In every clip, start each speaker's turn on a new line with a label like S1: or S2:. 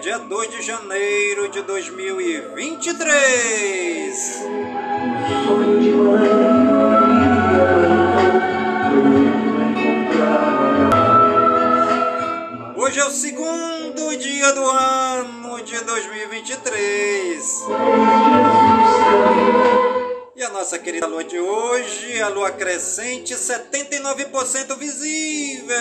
S1: dia 2 de janeiro de 2023.
S2: Sonho de mãe, Maria plantou, no mundo encontrar.
S1: Hoje é o segundo dia do ano de 2023. E a nossa querida lua de hoje, a lua crescente, 79% visível.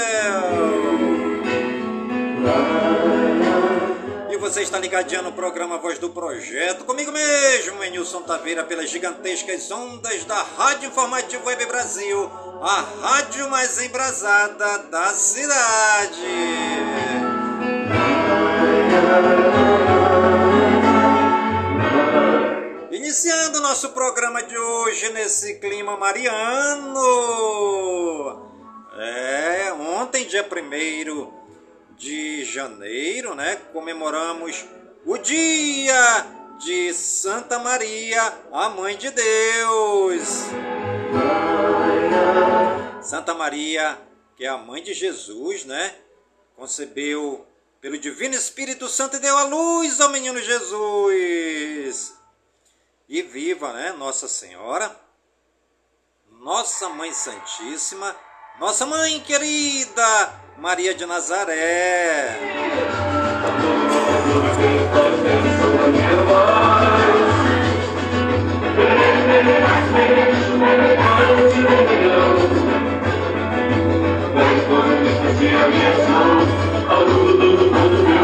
S1: Você está ligadinho no programa Voz do Projeto, comigo mesmo, Enilson Taveira, pelas gigantescas ondas da Rádio Informativo Web Brasil, a rádio mais embrasada da cidade. Iniciando nosso programa de hoje nesse clima mariano. É, ontem, dia 1 de janeiro, né? Comemoramos o dia de Santa Maria, a Mãe de Deus. Santa Maria, que é a mãe de Jesus, né? Concebeu pelo Divino Espírito Santo e deu a luz ao menino Jesus. E viva, né? Nossa Senhora, Nossa Mãe Santíssima, Nossa Mãe querida, Maria de Nazaré. E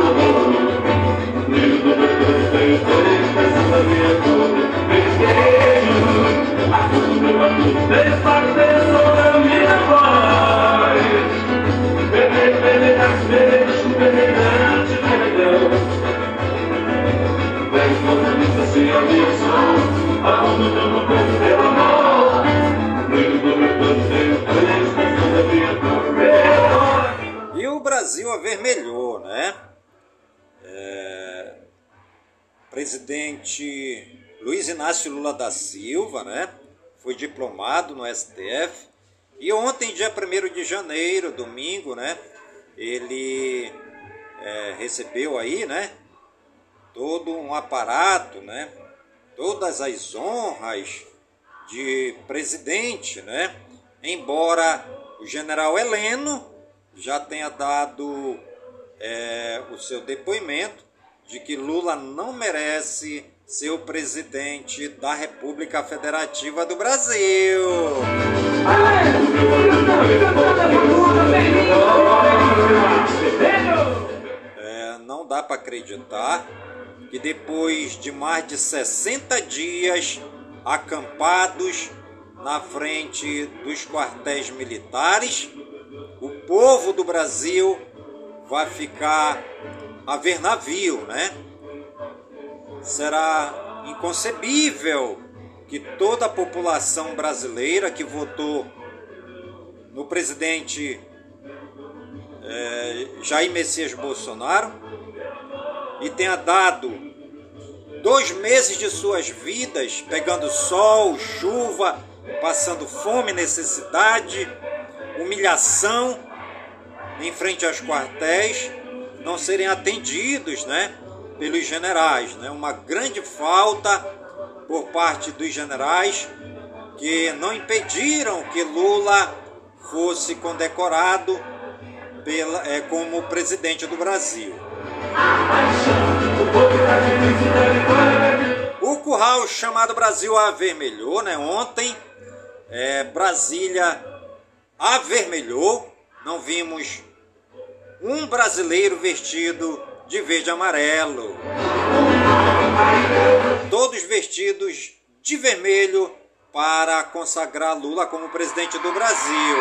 S1: Presidente Luiz Inácio Lula da Silva, né? Foi diplomado no STF. E ontem, dia 1 de janeiro, domingo, né? Ele é, recebeu aí, né? Todo um aparato, né? Todas as honras de presidente, né? Embora o general Heleno já tenha dado é, o seu depoimento de que Lula não merece ser o presidente da República Federativa do Brasil. É, não dá para acreditar que depois de mais de 60 dias acampados na frente dos quartéis militares, o povo do Brasil vai ficar a ver navio, né? Será inconcebível que toda a população brasileira que votou no presidente eh, Jair Messias Bolsonaro e tenha dado dois meses de suas vidas pegando sol, chuva, passando fome, necessidade, humilhação em frente aos quartéis, não serem atendidos, né, pelos generais, né? Uma grande falta por parte dos generais que não impediram que Lula fosse condecorado pela, é, como presidente do Brasil. O curral chamado Brasil avermelhou, né? Ontem é, Brasília avermelhou, não vimos um brasileiro vestido de verde e amarelo. Todos vestidos de vermelho para consagrar Lula como presidente do Brasil.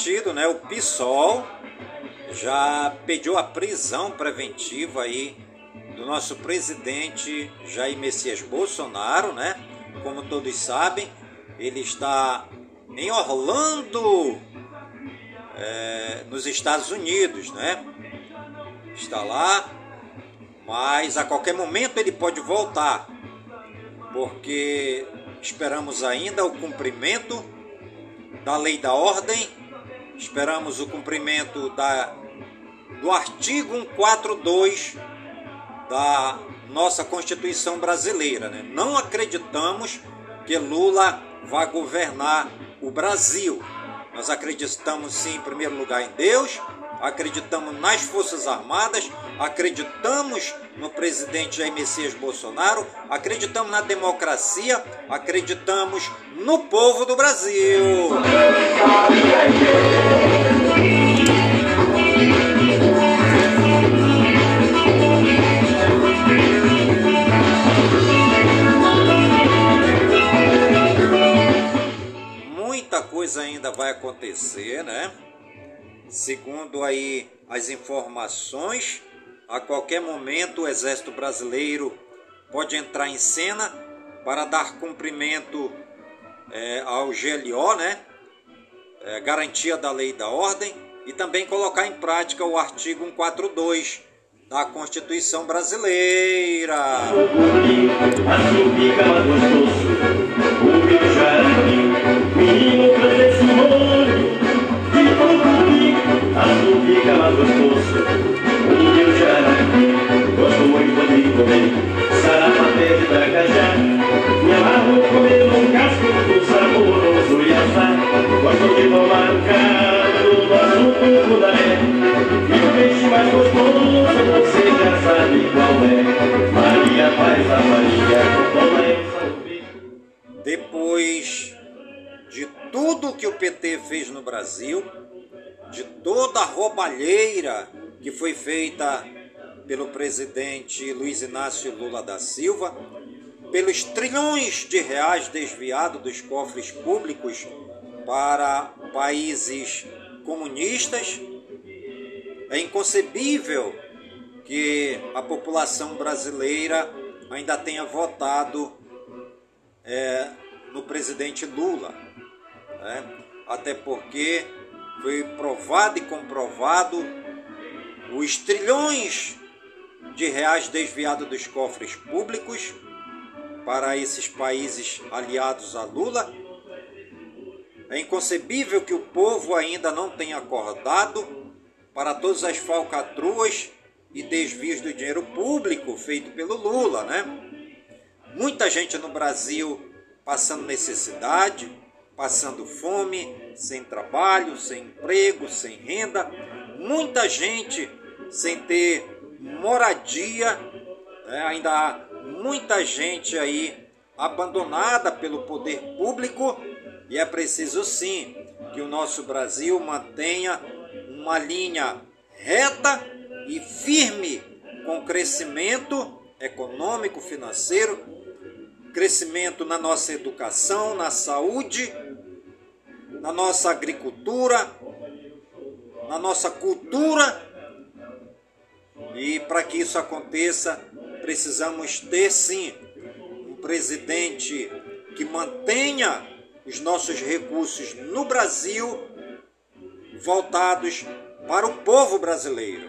S1: Partido, né, o PSOL, já pediu a prisão preventiva aí do nosso presidente Jair Messias Bolsonaro, né? Como todos sabem, ele está em Orlando, é, nos Estados Unidos, né? Está lá, mas a qualquer momento ele pode voltar, porque esperamos ainda o cumprimento da lei da ordem Esperamos o cumprimento da, do artigo 142 da nossa Constituição brasileira. Né? Não acreditamos que Lula vá governar o Brasil. Nós acreditamos sim, em primeiro lugar, em Deus, acreditamos nas Forças Armadas, acreditamos no presidente Jair Messias Bolsonaro, acreditamos na democracia, acreditamos no povo do Brasil. Muita coisa ainda vai acontecer, né? Segundo aí as informações, a qualquer momento o Exército Brasileiro pode entrar em cena para dar cumprimento é, ao GLO, né? É, garantia da lei e da ordem, e também colocar em prática o artigo 142 da Constituição Brasileira.
S2: azul fica mais gostoso. O meu jaraqui, gosto muito de comer. Sarapaté de Tracajá, me amarro comer um casco saboroso iaçá. Gosto de tomar um caldo do azul do. E o peixe mais gostoso, você já sabe qual é. Maria faz a Maria, toma essa
S1: Depois de tudo que o PT fez no Brasil, de toda a roubalheira que foi feita pelo presidente Luiz Inácio Lula da Silva, pelos trilhões de reais desviados dos cofres públicos para países comunistas, é inconcebível que a população brasileira ainda tenha votado é, no presidente Lula. Né? Até porque foi provado e comprovado os trilhões de reais desviados dos cofres públicos para esses países aliados a Lula É inconcebível que o povo ainda não tenha acordado para todas as falcatruas e desvios do dinheiro público feito pelo Lula, né? Muita gente no Brasil passando necessidade, passando fome, sem trabalho, sem emprego, sem renda, muita gente sem ter moradia, né? ainda há muita gente aí abandonada pelo poder público e é preciso sim que o nosso Brasil mantenha uma linha reta e firme com crescimento econômico, financeiro, crescimento na nossa educação, na saúde, na nossa agricultura, na nossa cultura. E para que isso aconteça, precisamos ter sim um presidente que mantenha os nossos recursos no Brasil voltados para o povo brasileiro.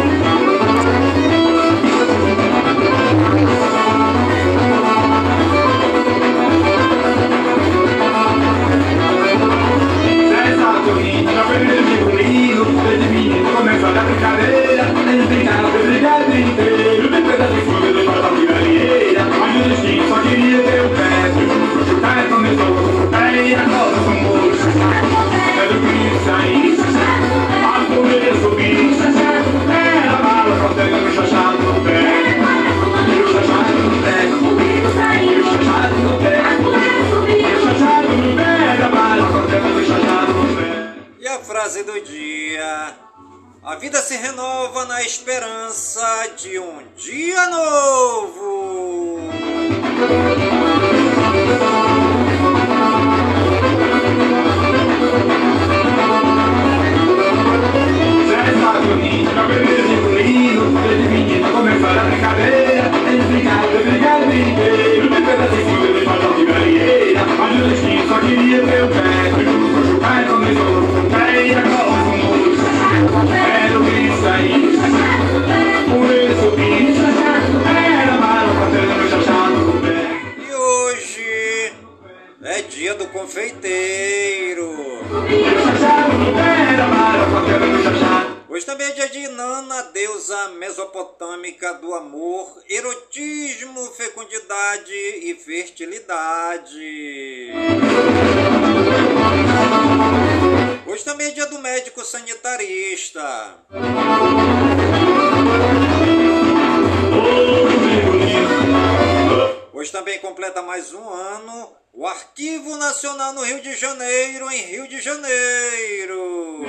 S1: Também completa mais um ano o Arquivo Nacional no Rio de Janeiro, em Rio de Janeiro.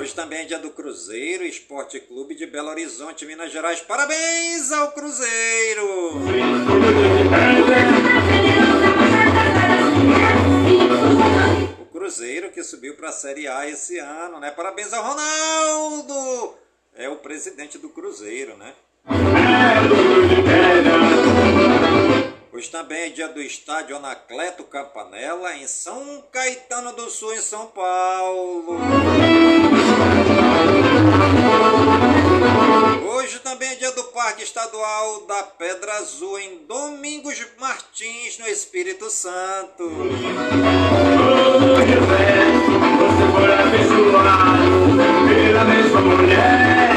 S1: Hoje também é dia do Cruzeiro Esporte Clube de Belo Horizonte, Minas Gerais. Parabéns ao Cruzeiro! O Cruzeiro que subiu para a Série A esse ano, né? Parabéns ao Ronaldo! É o presidente do Cruzeiro, né? Hoje também é dia do estádio Anacleto Campanella, em São Caetano do Sul, em São Paulo. Hoje também é dia do Parque Estadual da Pedra Azul, em Domingos Martins, no Espírito Santo.
S3: Ô José, você foi abençoado pela mesma mulher.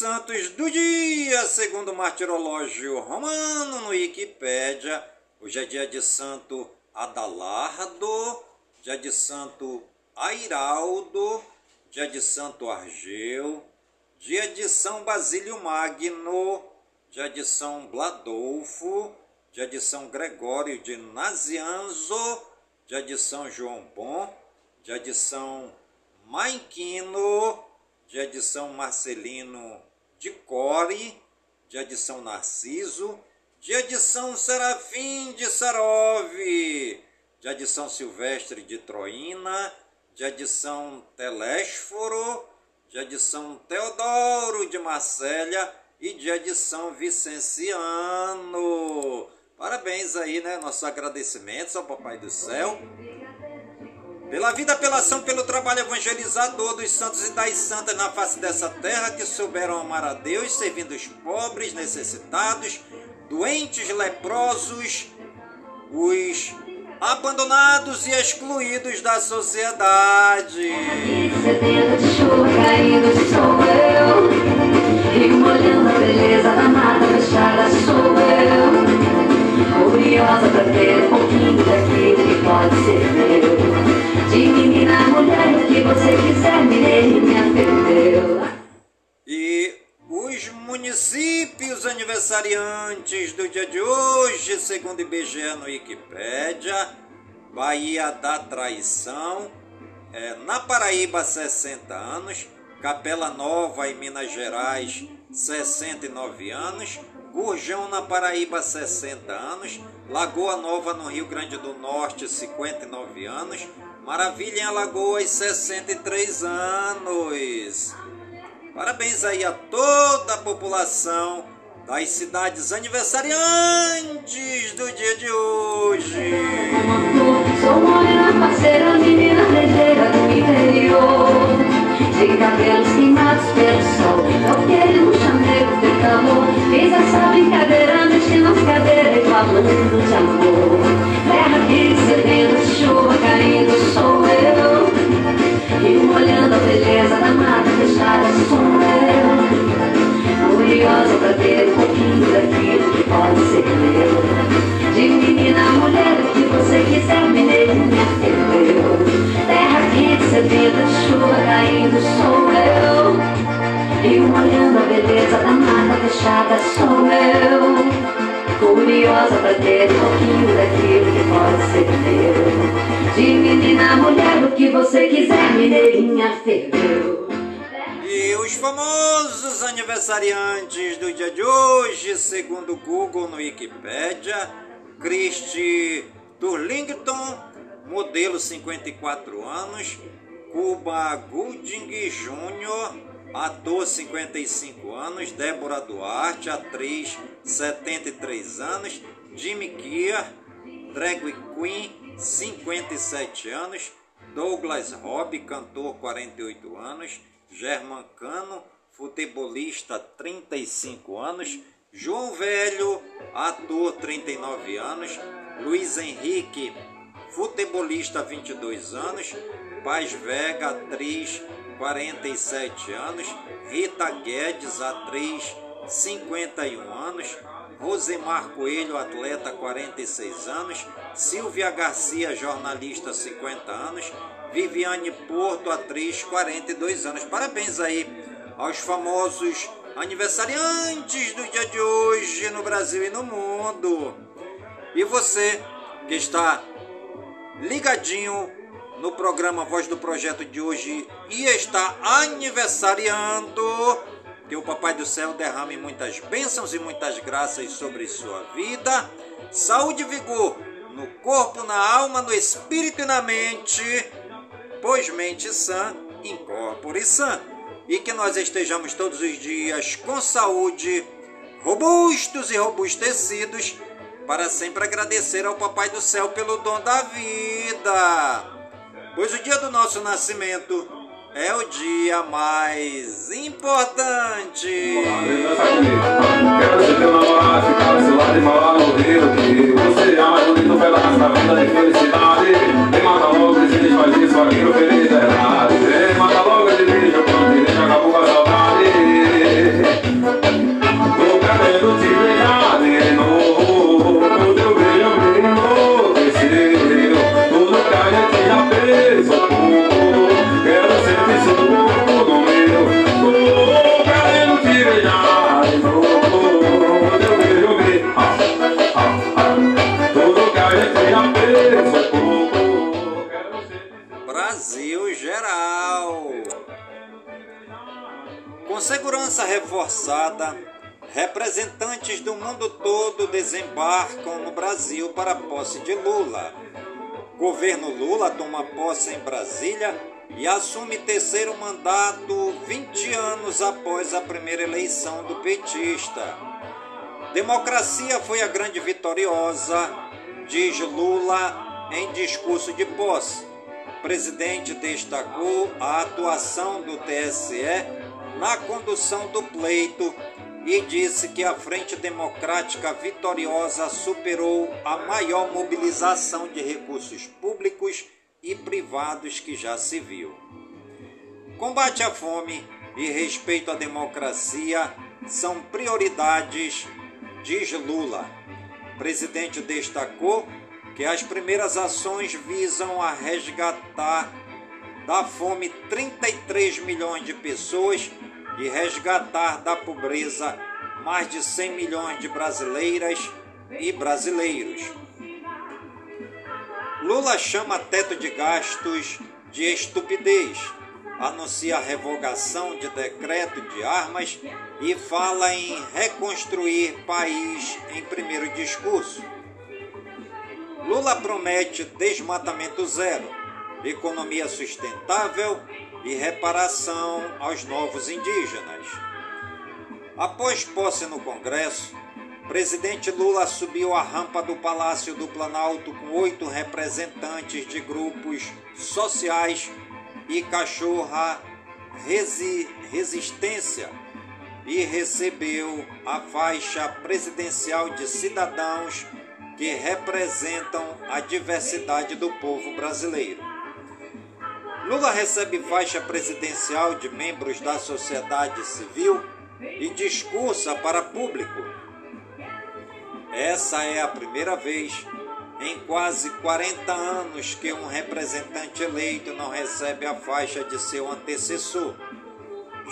S1: Santos do dia, segundo o martirológio romano no Wikipédia. Hoje é dia de Santo Adalardo, dia de Santo Airaldo, dia de Santo Argeu, dia de São Basílio Magno, dia de São Bladolfo, dia de São Gregório de Nazianzo, dia de São João Bom, dia de São Maiquino, dia de São Marcelino de Core, de São Narciso, de São Serafim de Sarov, de São Silvestre de Troína, dia de São Telésforo, de São Teodoro de Marcélia e de São Vicenciano. Parabéns aí, né? Nossos agradecimentos ao Papai do Céu. Pela vida, pela ação, pelo trabalho evangelizador dos santos e das santas na face dessa terra que souberam amar a Deus, servindo os pobres, necessitados, doentes, leprosos, os abandonados e excluídos da sociedade.
S4: Curiosa pra ter um pouquinho daquilo que pode ser meu Mulher, que você quiser, perdeu
S1: E os municípios aniversariantes do dia de hoje, segundo IBGE no Wikipédia, Bahia da Traição, é, na Paraíba 60 anos, Capela Nova em Minas Gerais 69 anos, Gurjão na Paraíba 60 anos, Lagoa Nova no Rio Grande do Norte 59 anos, Maravilha em Alagoas 63 anos. Parabéns aí a toda a população das cidades aniversariantes do dia de hoje.
S4: Sou morena, parceira, menina ligeira do interior De cabelos queimados pelo sol Eu quero um chamego de calor Fiz essa brincadeira, mexi nas cadeiras falando de amor. Terra que cedendo, chuva caindo, sou eu E molhando a beleza da mata fechada, sou eu Curiosa pra ter um pouquinho daquilo que pode ser meu. De menina a mulher, o que você quiser, mineirinha, eu Terra quente, sedenta, chuva caindo, sou eu E molhando a beleza da mata fechada, sou eu Curiosa pra ter um pouquinho daquilo que pode ser meu De menina mulher, o que você quiser, mineirinha, ferveu
S1: E os famosos aniversariantes do dia de hoje, segundo o Google no Wikipédia, Christy Turlington, modelo 54 anos, Cuba Gooding Jr., ator 55 anos, Débora Duarte, atriz 73 anos, Jimmy Kier, drag queen 57 anos, Douglas Robb, cantor 48 anos, German Cano, futebolista 35 anos, João Velho, ator 39 anos, Luiz Henrique, futebolista 22 anos, Paz Vega, atriz 47 anos, Rita Guedes, atriz 51 anos, Rosemar Coelho, atleta 46 anos, Silvia Garcia, jornalista 50 anos, Viviane Porto, atriz 42 anos. Parabéns aí aos famosos aniversariantes do dia de hoje no Brasil e no mundo. E você que está ligadinho no programa Voz do Projeto de hoje e está aniversariando, que o Papai do Céu derrame muitas bênçãos e muitas graças sobre sua vida, saúde e vigor no corpo, na alma, no espírito e na mente, pois mente sã, incorpore sã, e que nós estejamos todos os dias com saúde, robustos e robustecidos, para sempre agradecer ao Papai do Céu pelo dom da vida. Pois o dia do nosso nascimento é o dia mais importante.
S5: Quero
S1: representantes do mundo todo desembarcam no Brasil para a posse de Lula. Governo Lula toma posse em Brasília e assume terceiro mandato 20 anos após a primeira eleição do petista. Democracia foi a grande vitoriosa, diz Lula em discurso de posse. O presidente destacou a atuação do TSE na condução do pleito e disse que a Frente Democrática Vitoriosa superou a maior mobilização de recursos públicos e privados que já se viu. Combate à fome e respeito à democracia são prioridades, diz Lula. O presidente destacou que as primeiras ações visam a resgatar da fome 33 milhões de pessoas e resgatar da pobreza mais de 100 milhões de brasileiras e brasileiros. Lula chama teto de gastos de estupidez, anuncia a revogação de decreto de armas e fala em reconstruir país em primeiro discurso. Lula promete desmatamento zero, economia sustentável e reparação aos novos indígenas. Após posse no Congresso, presidente Lula subiu a rampa do Palácio do Planalto com oito representantes de grupos sociais e cachorra resi resistência e recebeu a faixa presidencial de cidadãos que representam a diversidade do povo brasileiro. Lula recebe faixa presidencial de membros da sociedade civil e discursa para público. Essa é a primeira vez em quase 40 anos que um representante eleito não recebe a faixa de seu antecessor.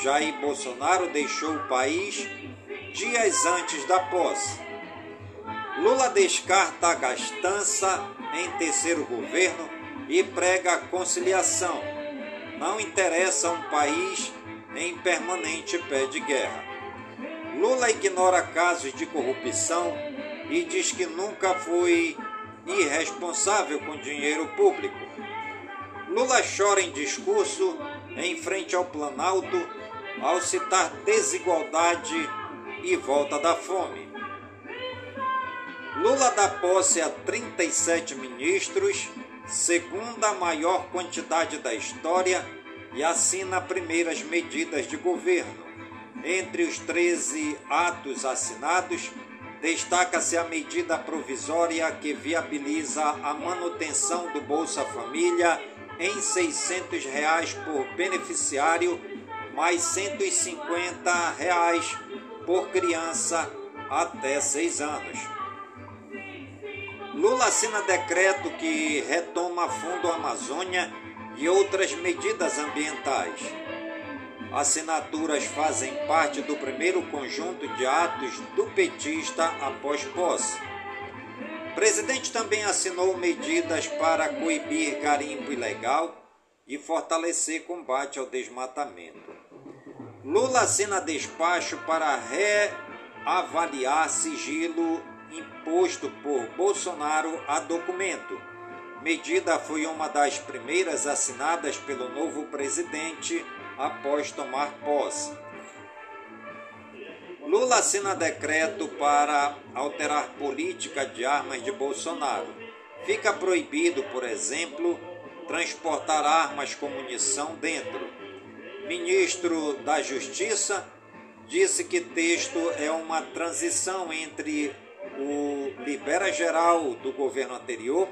S1: Jair Bolsonaro deixou o país dias antes da posse. Lula descarta a gastança em terceiro governo e prega a conciliação. Não interessa um país em permanente pé de guerra. Lula ignora casos de corrupção e diz que nunca foi irresponsável com dinheiro público. Lula chora em discurso em frente ao Planalto ao citar desigualdade e volta da fome. Lula dá posse a 37 ministros segunda maior quantidade da história e assina primeiras medidas de governo. Entre os 13 atos assinados, destaca-se a medida provisória que viabiliza a manutenção do Bolsa Família em 600 reais por beneficiário, mais 150 reais por criança até 6 anos. Lula assina decreto que retoma Fundo Amazônia e outras medidas ambientais. Assinaturas fazem parte do primeiro conjunto de atos do petista após posse. O presidente também assinou medidas para coibir garimpo ilegal e fortalecer combate ao desmatamento. Lula assina despacho para reavaliar sigilo imposto por Bolsonaro a documento. Medida foi uma das primeiras assinadas pelo novo presidente após tomar posse. Lula assina decreto para alterar política de armas de Bolsonaro. Fica proibido, por exemplo, transportar armas com munição dentro. Ministro da Justiça disse que texto é uma transição entre o libera geral do governo anterior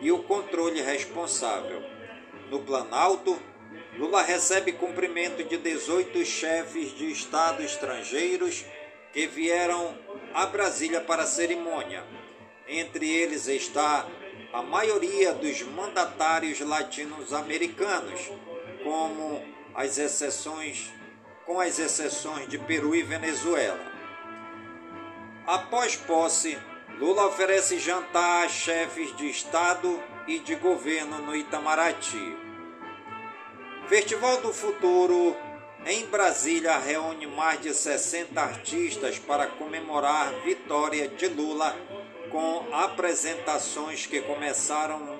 S1: e o controle responsável. No Planalto, Lula recebe cumprimento de 18 chefes de Estado estrangeiros que vieram a Brasília para a cerimônia. Entre eles está a maioria dos mandatários latino-americanos, como as exceções, com as exceções de Peru e Venezuela. Após posse, Lula oferece jantar a chefes de Estado e de governo no Itamaraty. Festival do Futuro em Brasília. Reúne mais de 60 artistas para comemorar vitória de Lula com apresentações que começaram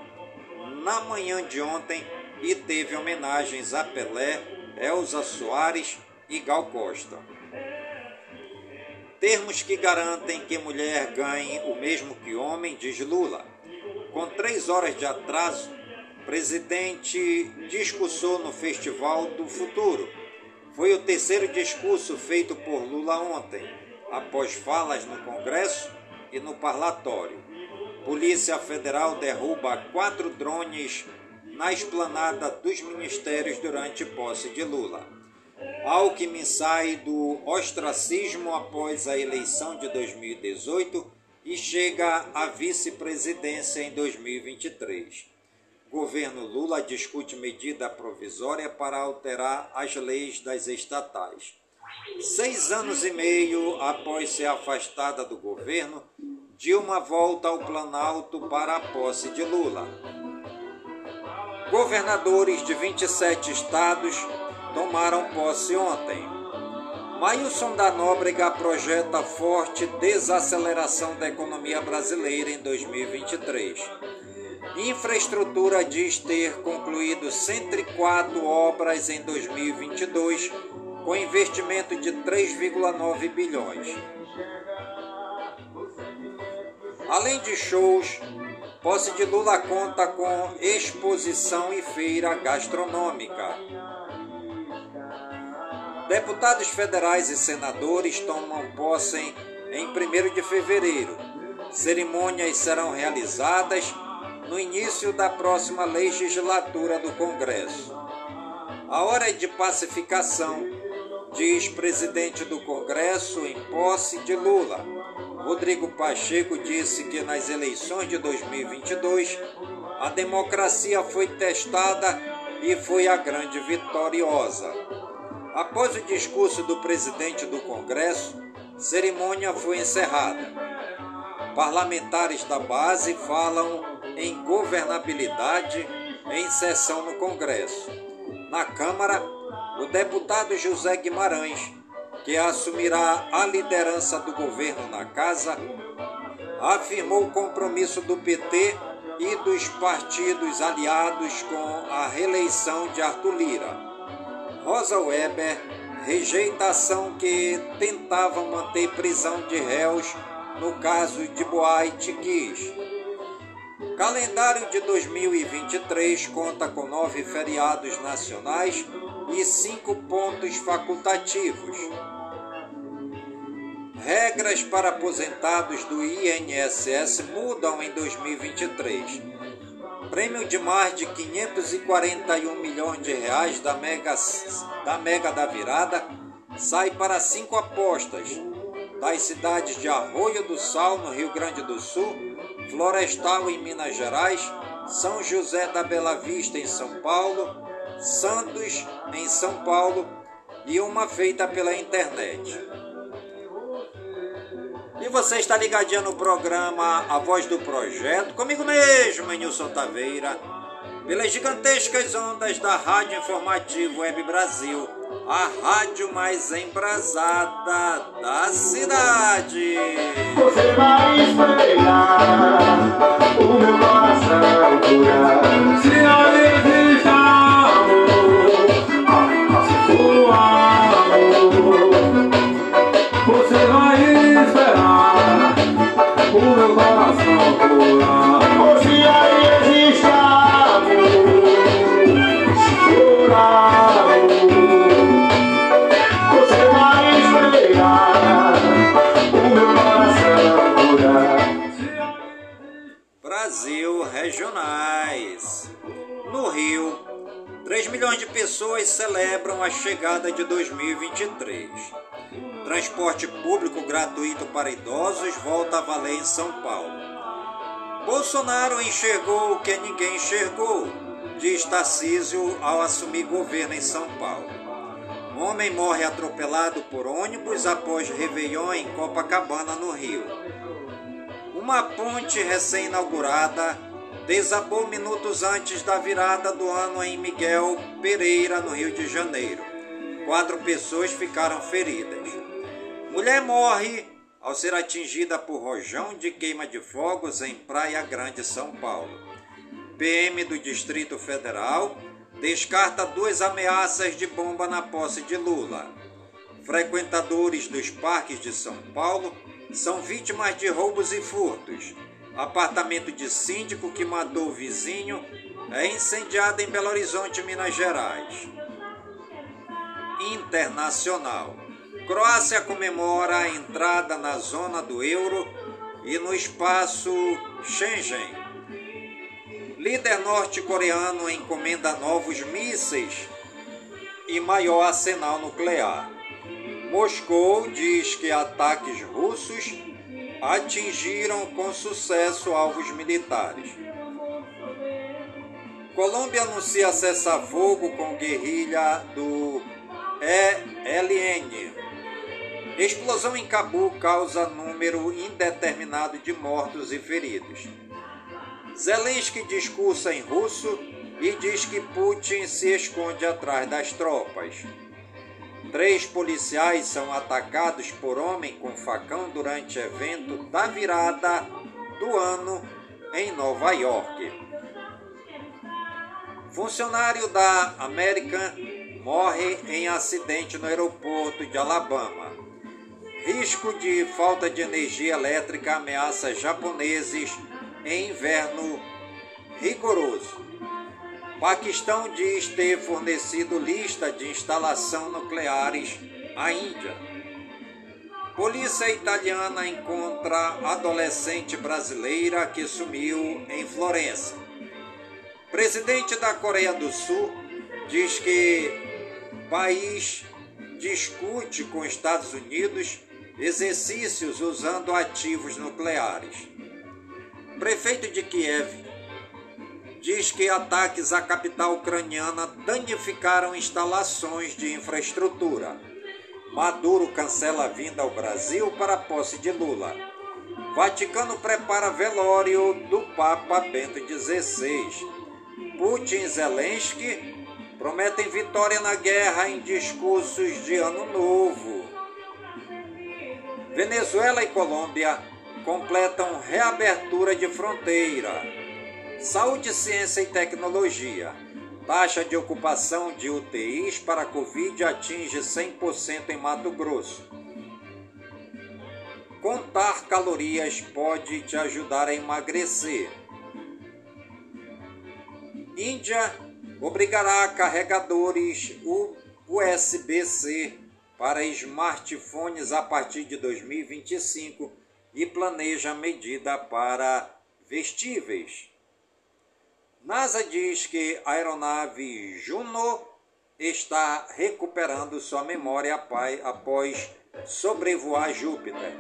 S1: na manhã de ontem e teve homenagens a Pelé, Elza Soares e Gal Costa. Termos que garantem que mulher ganhe o mesmo que homem, diz Lula. Com três horas de atraso, presidente discursou no Festival do Futuro. Foi o terceiro discurso feito por Lula ontem, após falas no Congresso e no parlatório. Polícia Federal derruba quatro drones na esplanada dos ministérios durante posse de Lula. Alckmin sai do ostracismo após a eleição de 2018 e chega à vice-presidência em 2023. Governo Lula discute medida provisória para alterar as leis das estatais. Seis anos e meio após ser afastada do governo, Dilma volta ao Planalto para a posse de Lula. Governadores de 27 estados tomaram posse ontem. Mailson da Nóbrega projeta forte desaceleração da economia brasileira em 2023. Infraestrutura diz ter concluído 104 obras em 2022, com investimento de 3,9 bilhões. Além de shows, posse de Lula conta com exposição e feira gastronômica. Deputados federais e senadores tomam posse em 1 de fevereiro. Cerimônias serão realizadas no início da próxima legislatura do Congresso. A hora é de pacificação, diz presidente do Congresso em posse de Lula. Rodrigo Pacheco disse que nas eleições de 2022 a democracia foi testada e foi a grande vitoriosa. Após o discurso do presidente do Congresso, cerimônia foi encerrada. Parlamentares da base falam em governabilidade em sessão no Congresso. Na Câmara, o deputado José Guimarães, que assumirá a liderança do governo na casa, afirmou o compromisso do PT e dos partidos aliados com a reeleição de Arthur Lira. Rosa Weber rejeita ação que tentava manter prisão de réus no caso de Boai Tiquis. Calendário de 2023 conta com nove feriados nacionais e cinco pontos facultativos. Regras para aposentados do INSS mudam em 2023 Prêmio de mais de 541 milhões de reais da Mega da, Mega da Virada sai para cinco apostas das cidades de Arroio do Sal, no Rio Grande do Sul, Florestal, em Minas Gerais, São José da Bela Vista, em São Paulo, Santos, em São Paulo e uma feita pela internet. E você está ligadinho no programa A Voz do Projeto, comigo mesmo, Nilson Taveira, pelas gigantescas ondas da Rádio Informativo Web Brasil, a rádio mais embrasada da cidade.
S5: Você vai espelhar o meu coração curar. Se
S1: Rio, 3 milhões de pessoas celebram a chegada de 2023. Transporte público gratuito para idosos volta a valer em São Paulo. Bolsonaro enxergou o que ninguém enxergou, diz Tarcísio ao assumir governo em São Paulo. Homem morre atropelado por ônibus após Réveillon em Copacabana, no Rio. Uma ponte recém-inaugurada desabou minutos antes da virada do ano em Miguel Pereira, no Rio de Janeiro. Quatro pessoas ficaram feridas. Mulher morre ao ser atingida por rojão de queima de fogos em Praia Grande, São Paulo. PM do Distrito Federal descarta duas ameaças de bomba na posse de Lula. Frequentadores dos parques de São Paulo são vítimas de roubos e furtos. Apartamento de síndico que matou o vizinho é incendiado em Belo Horizonte, Minas Gerais. Internacional. Croácia comemora a entrada na zona do euro e no espaço Schengen. Líder norte-coreano encomenda novos mísseis e maior arsenal nuclear. Moscou diz que ataques russos atingiram com sucesso alvos militares. Colômbia anuncia cessar-fogo com guerrilha do ELN. Explosão em Cabu causa número indeterminado de mortos e feridos. Zelensky discursa em russo e diz que Putin se esconde atrás das tropas. Três policiais são atacados por homem com facão durante evento da virada do ano em Nova York. Funcionário da American morre em acidente no aeroporto de Alabama. Risco de falta de energia elétrica ameaça japoneses em inverno rigoroso. Paquistão diz ter fornecido lista de instalação nucleares à Índia. Polícia italiana encontra adolescente brasileira que sumiu em Florença. Presidente da Coreia do Sul diz que país discute com Estados Unidos exercícios usando ativos nucleares. Prefeito de Kiev diz que ataques à capital ucraniana danificaram instalações de infraestrutura. Maduro cancela a vinda ao Brasil para a posse de Lula. Vaticano prepara velório do Papa Bento XVI. Putin e Zelensky prometem vitória na guerra em discursos de Ano Novo. Venezuela e Colômbia completam reabertura de fronteira. Saúde, ciência e tecnologia. Taxa de ocupação de UTIs para Covid atinge 100% em Mato Grosso. Contar calorias pode te ajudar a emagrecer. Índia obrigará carregadores USB-C para smartphones a partir de 2025 e planeja medida para vestíveis. NASA diz que a aeronave Juno está recuperando sua memória após sobrevoar Júpiter.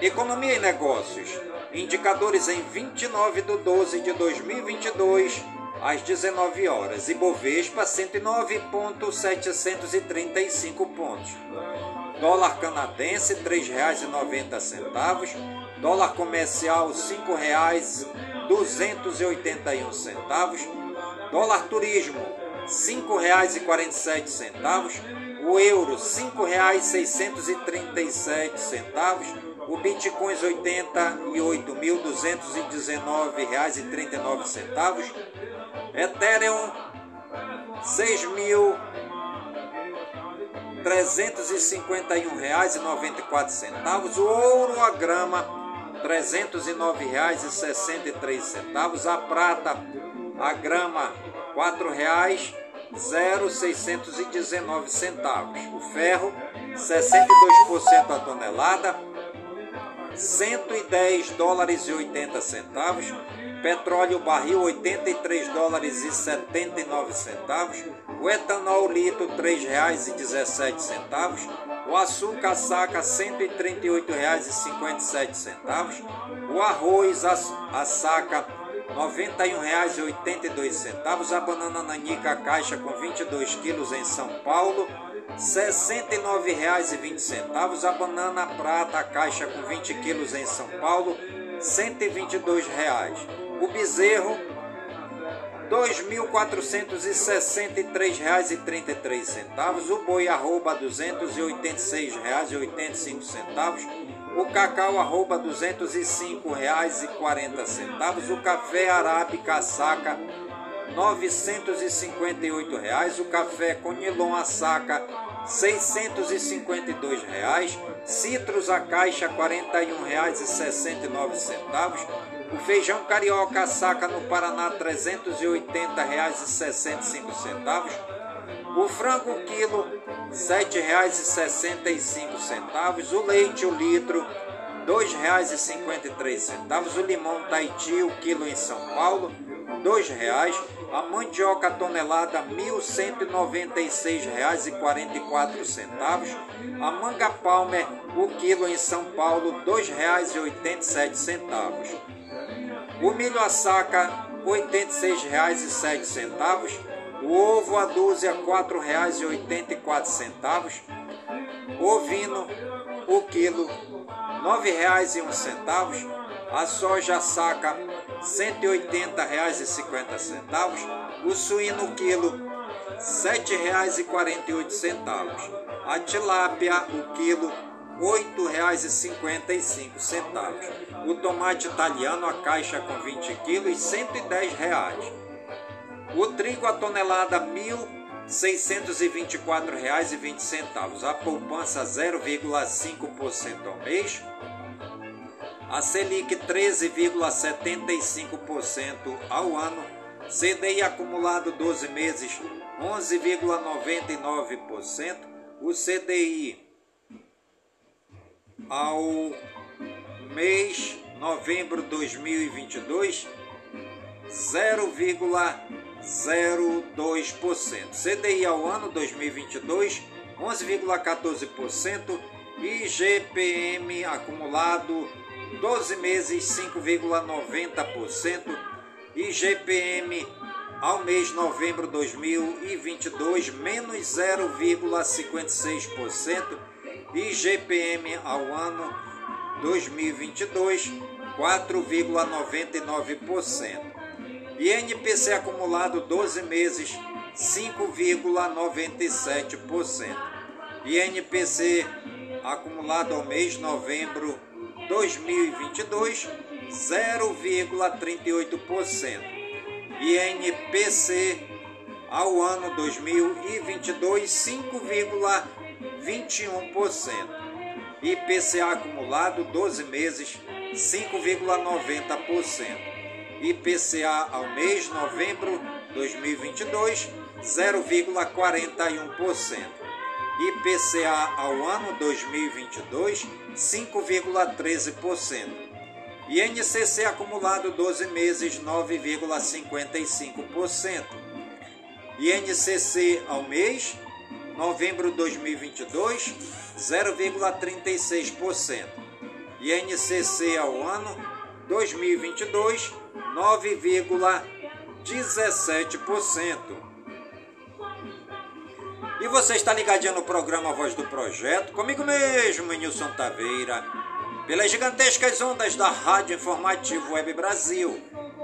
S1: Economia e negócios. Indicadores em 29 de 12 de 2022, às 19 horas. Ibovespa 109,735 pontos. Dólar canadense R$ 3,90. Dólar comercial R$ 5,281. Dólar turismo R$ 5,47. O euro R$ 5,637. O Bitcoin R$ 88.219,39. Ethereum R$ 6.351,94. O ouro a grama R$ 309,63. A prata a grama R$ 4,0619 centavos. O ferro 62% a tonelada 110 dólares e 80 centavos. Petróleo barril 83 dólares e 79 centavos. O etanol litro R$ 3,17. O açúcar saca R$ 138,57. O arroz a saca R$ 91,82. A banana nanica caixa com 22 quilos em São Paulo R$ 69,20. A banana prata, caixa com 20 quilos em São Paulo, R$ 122,00. O bezerro, R$ 2.463,33. O boi arroba R$ 286,85. O cacau arroba R$ 205,40. O café arábica saca 958 reais. O café conilon a saca 652 reais. Citros a caixa R$ 41,69. O feijão carioca saca no Paraná R$ 380,65. O frango quilo R$ 7,65. O leite o litro R$ 2,53. O limão Tahiti o quilo em São Paulo R$ 2,00. A mandioca tonelada R$ 1.196,44. A manga palmer o quilo em São Paulo R$ 2,87. O milho a saca R$ 86,07. O ovo a dúzia R$ 4,84. Ovino o quilo R$ 9,01. A soja a saca R$ 180,50. O suíno o quilo R$ 7,48. A tilápia o quilo R$ 8,55. O tomate italiano, a caixa com 20 quilos, R$ 110,00. O trigo, a tonelada, R$ 1.624,20. A poupança, 0,5% ao mês. A Selic, 13,75% ao ano. CDI acumulado 12 meses, 11,99%. O CDI ao mês novembro 2022 0,02%. CDI ao ano 2022 11,14% e GPM acumulado 12 meses 5,90% e GPM ao mês novembro 2022 menos 0,56% IGPM ao ano 2022, 4,99%. INPC acumulado 12 meses, 5,97%. INPC acumulado ao mês novembro 2022, 0,38%. INPC ao ano 2022, 5,97%. 21%. IPCA acumulado 12 meses 5,90%. IPCA ao mês novembro 2022 0,41%. IPCA ao ano 2022 5,13%. INCC acumulado 12 meses 9,55%. INCC ao mês novembro 2022, 0,36%. INCC ao ano 2022, 9,17%. E você está ligadinho no programa Voz do Projeto, comigo mesmo, Nilson Taveira, pelas gigantescas ondas da Rádio Informativo Web Brasil,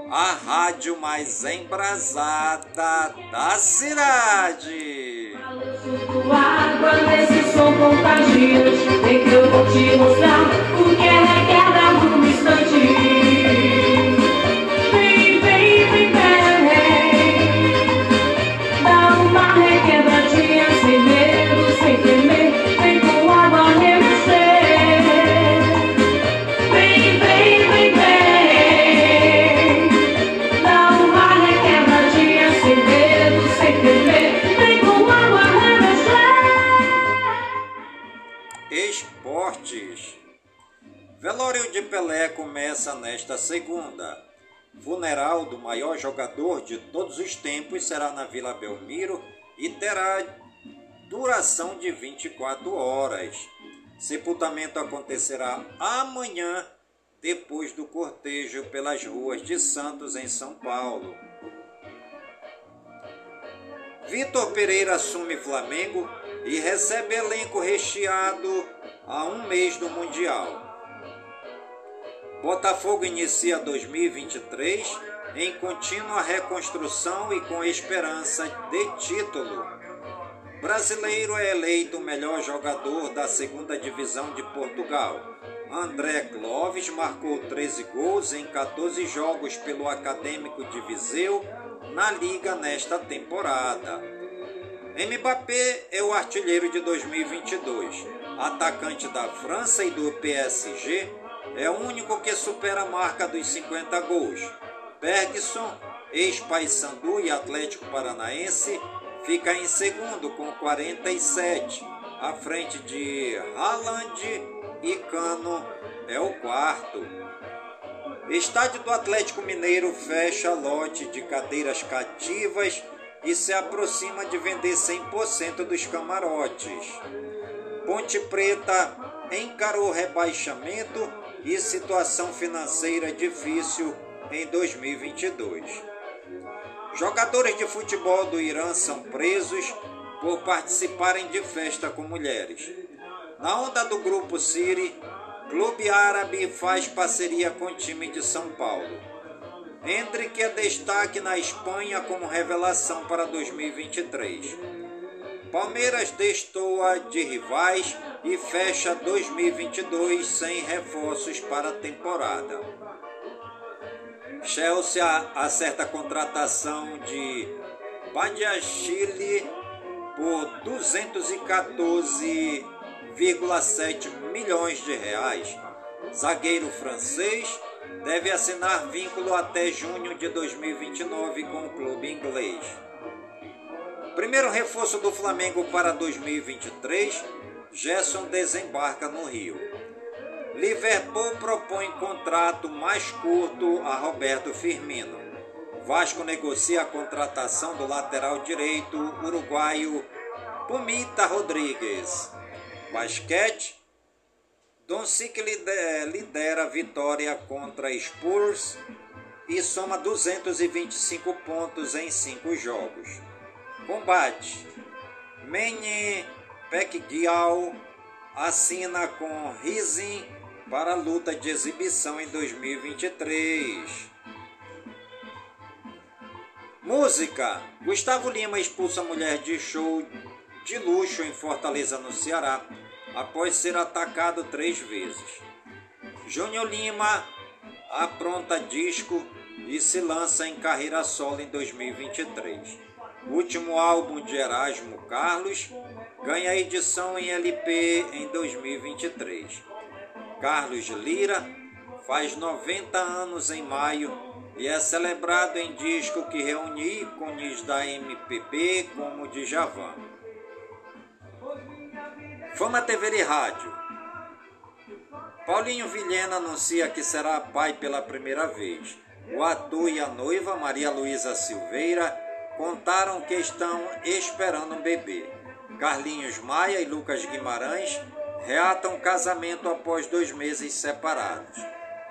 S1: a rádio mais embrasada da cidade.
S6: Vem que eu vou te mostrar O que é requer num instante
S1: começa nesta segunda. Funeral do maior jogador de todos os tempos será na Vila Belmiro e terá duração de 24 horas. Sepultamento acontecerá amanhã, depois do cortejo pelas ruas de Santos, em São Paulo. Vitor Pereira assume Flamengo e recebe elenco recheado a um mês do Mundial. Botafogo inicia 2023 em contínua reconstrução e com esperança de título. Brasileiro é eleito o melhor jogador da segunda divisão de Portugal. André Clóvis marcou 13 gols em 14 jogos pelo Acadêmico de Viseu na liga nesta temporada. Mbappé é o artilheiro de 2022. Atacante da França e do PSG, é o único que supera a marca dos 50 gols. Bergson, ex-Paysandu e Atlético Paranaense, fica em segundo com 47, à frente de Haaland e Cano é o quarto. Estádio do Atlético Mineiro fecha lote de cadeiras cativas e se aproxima de vender 100% dos camarotes. Ponte Preta encarou rebaixamento e situação financeira difícil em 2022. Jogadores de futebol do Irã são presos por participarem de festa com mulheres. Na onda do grupo Siri, Clube Árabe faz parceria com o time de São Paulo. Entre que é destaque na Espanha como revelação para 2023. Palmeiras destoa de rivais e fecha 2022 sem reforços para a temporada. Chelsea acerta a contratação de Badiachile por 214,7 milhões de reais. Zagueiro francês deve assinar vínculo até junho de 2029 com o clube inglês. Primeiro reforço do Flamengo para 2023, Gerson desembarca no Rio. Liverpool propõe contrato mais curto a Roberto Firmino. Vasco negocia a contratação do lateral direito uruguaio Pumita Rodrigues. Basquete. Doncic lidera a vitória contra Spurs e soma 225 pontos em cinco jogos. Combate. Manny Pacquiao assina com Rizin para luta de exibição em 2023. Música: Gustavo Lima expulsa mulher de show de luxo em Fortaleza, no Ceará, após ser atacado três vezes. Júnior Lima apronta disco e se lança em carreira solo em 2023. O último álbum de Erasmo Carlos ganha edição em LP em 2023. Carlos Lira faz 90 anos em maio e é celebrado em disco que reúne ícones da MPB como Djavan. Fama TV e Rádio Paulinho Vilhena anuncia que será pai pela primeira vez. O ator e a noiva Maria Luísa Silveira contaram que estão esperando um bebê. Carlinhos Maia e Lucas Guimarães reatam casamento após dois meses separados.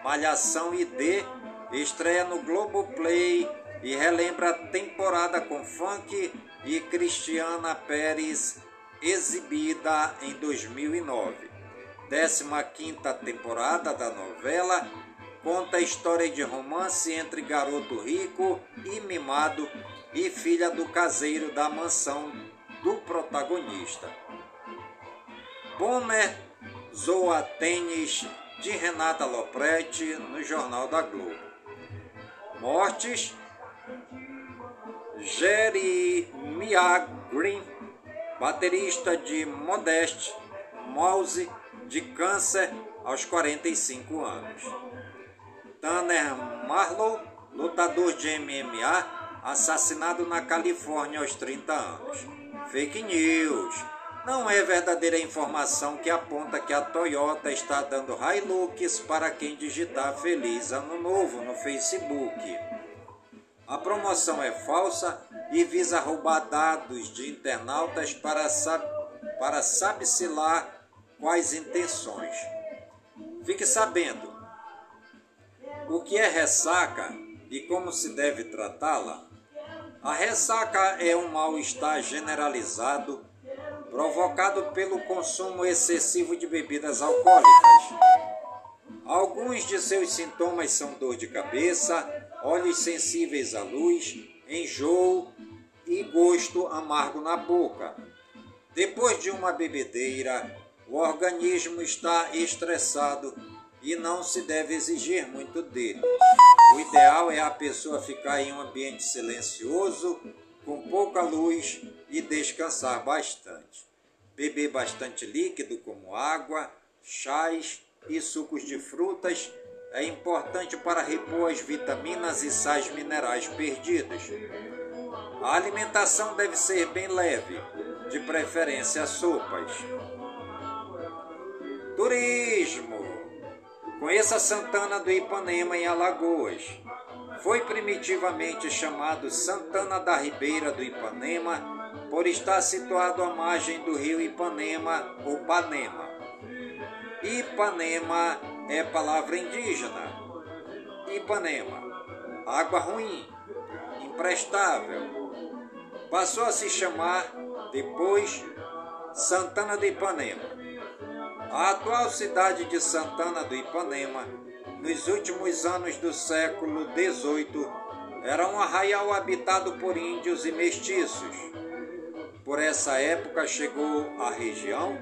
S1: Malhação ID estreia no Globoplay e relembra a temporada com funk e Cristiana Pérez exibida em 2009. 15 temporada da novela conta a história de romance entre garoto rico e mimado e filha do caseiro da mansão do protagonista. Bonner zoa tênis de Renata Lopretti no Jornal da Globo. Mortes Jeremiah Green, baterista de Modeste Mouse, de câncer aos 45 anos. Tanner Marlow, lutador de MMA, assassinado na Califórnia aos 30 anos. Fake news. Não é verdadeira informação que aponta que a Toyota está dando Hilux para quem digitar Feliz Ano Novo no Facebook. A promoção é falsa e visa roubar dados de internautas para, para sabe-se lá quais intenções. Fique sabendo, o que é ressaca e como se deve tratá-la a ressaca é um mal-estar generalizado provocado pelo consumo excessivo de bebidas alcoólicas. Alguns de seus sintomas são dor de cabeça, olhos sensíveis à luz, enjoo e gosto amargo na boca. Depois de uma bebedeira, o organismo está estressado e não se deve exigir muito dele. O ideal é a pessoa ficar em um ambiente silencioso, com pouca luz e descansar bastante. Beber bastante líquido, como água, chás e sucos de frutas, é importante para repor as vitaminas e sais minerais perdidos. A alimentação deve ser bem leve, de preferência sopas. Turismo. Conheça Santana do Ipanema em Alagoas. Foi primitivamente chamado Santana da Ribeira do Ipanema por estar situado à margem do rio Ipanema ou Panema. Ipanema é palavra indígena. Ipanema, água ruim, imprestável. Passou a se chamar depois Santana do Ipanema. A atual cidade de Santana do Ipanema, nos últimos anos do século XVIII, era um arraial habitado por índios e mestiços. Por essa época chegou à região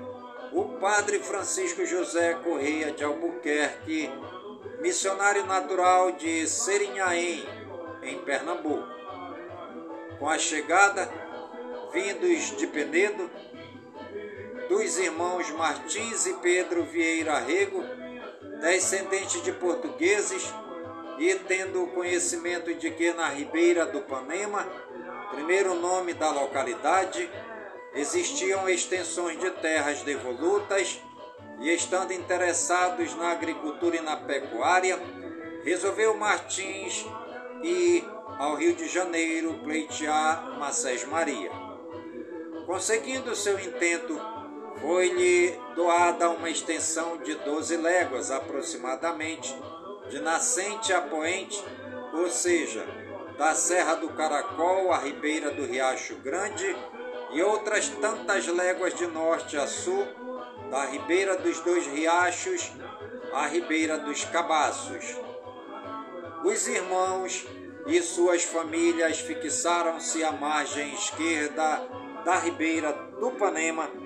S1: o padre Francisco José Correia de Albuquerque, missionário natural de Serinhaém, em Pernambuco. Com a chegada, vindos de Penedo, dos irmãos Martins e Pedro Vieira Rego, descendentes de portugueses, e tendo conhecimento de que na Ribeira do Panema, primeiro nome da localidade, existiam extensões de terras devolutas, e estando interessados na agricultura e na pecuária, resolveu Martins ir ao Rio de Janeiro pleitear Macés Maria. Conseguindo seu intento foi-lhe doada uma extensão de 12 léguas aproximadamente, de nascente a poente, ou seja, da Serra do Caracol à ribeira do Riacho Grande e outras tantas léguas de norte a sul, da ribeira dos dois riachos à ribeira dos Cabaços. Os irmãos e suas famílias fixaram-se à margem esquerda da ribeira do Panema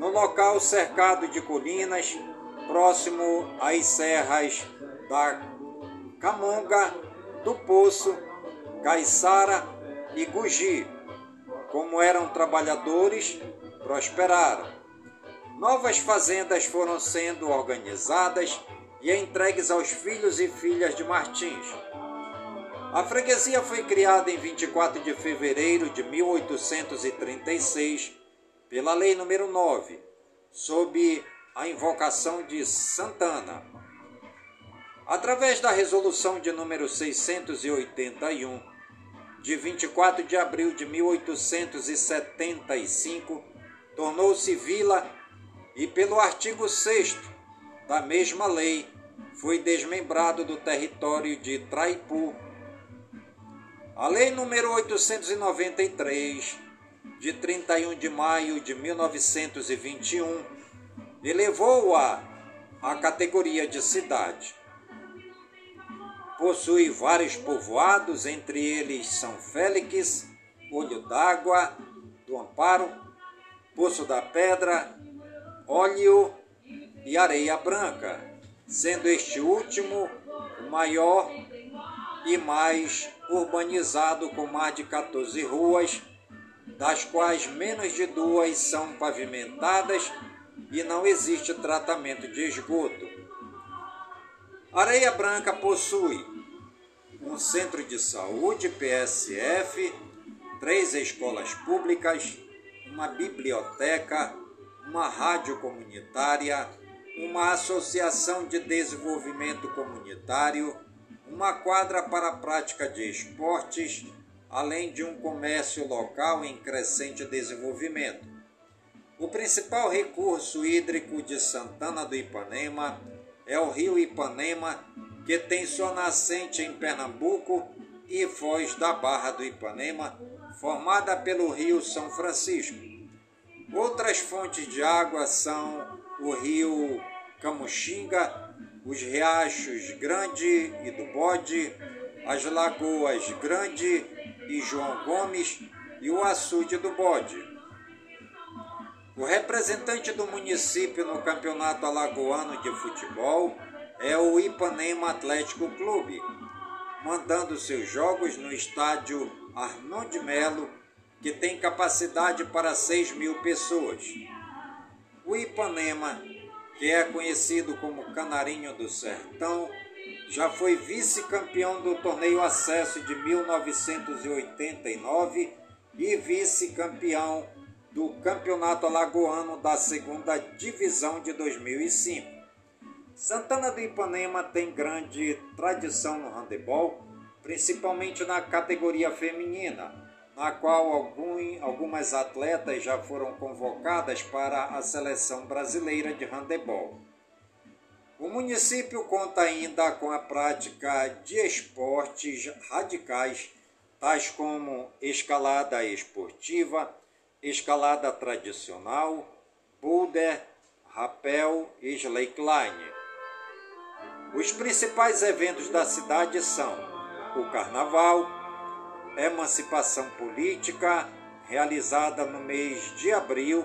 S1: no local cercado de colinas, próximo às serras da Camonga, do Poço, Caiçara e Gugi. Como eram trabalhadores, prosperaram. Novas fazendas foram sendo organizadas e entregues aos filhos e filhas de Martins. A freguesia foi criada em 24 de fevereiro de 1836 pela Lei número 9, sob a invocação de Santana. Através da resolução de número 681, de 24 de abril de 1875, tornou-se vila e pelo artigo 6 da mesma lei foi desmembrado do território de Traipu. A lei número 893 de 31 de maio de 1921 elevou-a à categoria de cidade. Possui vários povoados, entre eles São Félix, Olho d'Água, do Amparo, Poço da Pedra, Óleo e Areia Branca, sendo este último o maior e mais urbanizado com mais de 14 ruas das quais menos de duas são pavimentadas e não existe tratamento de esgoto. Areia Branca possui um centro de saúde PSF, três escolas públicas, uma biblioteca, uma rádio comunitária, uma associação de desenvolvimento comunitário, uma quadra para a prática de esportes, além de um comércio local em crescente desenvolvimento. O principal recurso hídrico de Santana do Ipanema é o rio Ipanema, que tem sua nascente em Pernambuco e foz da Barra do Ipanema, formada pelo rio São Francisco. Outras fontes de água são o rio Camuxinga, os riachos Grande e do Bode, as Lagoas Grande e João Gomes e o Açude do Bode. O representante do município no Campeonato Alagoano de Futebol é o Ipanema Atlético Clube, mandando seus jogos no estádio Arnon de Melo, que tem capacidade para 6 mil pessoas. O Ipanema, que é conhecido como Canarinho do Sertão, já foi vice-campeão do torneio Acesso de 1989 e vice-campeão do Campeonato Alagoano da Segunda Divisão de 2005. Santana do Ipanema tem grande tradição no handebol, principalmente na categoria feminina, na qual algum, algumas atletas já foram convocadas para a seleção brasileira de handebol. O município conta ainda com a prática de esportes radicais, tais como escalada esportiva, escalada tradicional, boulder, rapel e slackline. Os principais eventos da cidade são o Carnaval, Emancipação Política, realizada no mês de abril,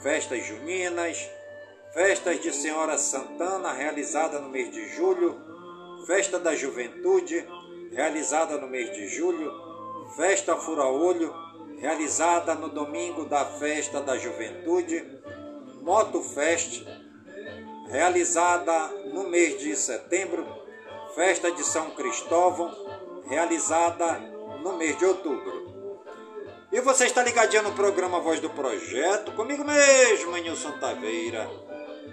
S1: festas juninas, Festas de Senhora Santana, realizada no mês de julho. Festa da Juventude, realizada no mês de julho. Festa Fura-Olho, realizada no domingo da Festa da Juventude. Moto Fest, realizada no mês de setembro. Festa de São Cristóvão, realizada no mês de outubro. E você está ligadinho no programa Voz do Projeto, comigo mesmo, Nilson Taveira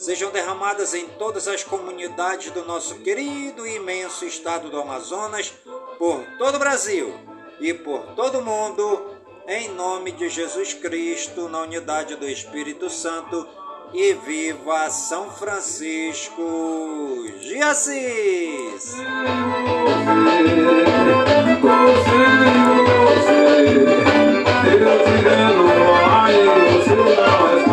S1: sejam derramadas em todas as comunidades do nosso querido e imenso estado do Amazonas, por todo o Brasil e por todo o mundo, em nome de Jesus Cristo, na unidade do Espírito Santo, e viva São Francisco de Assis!
S5: Você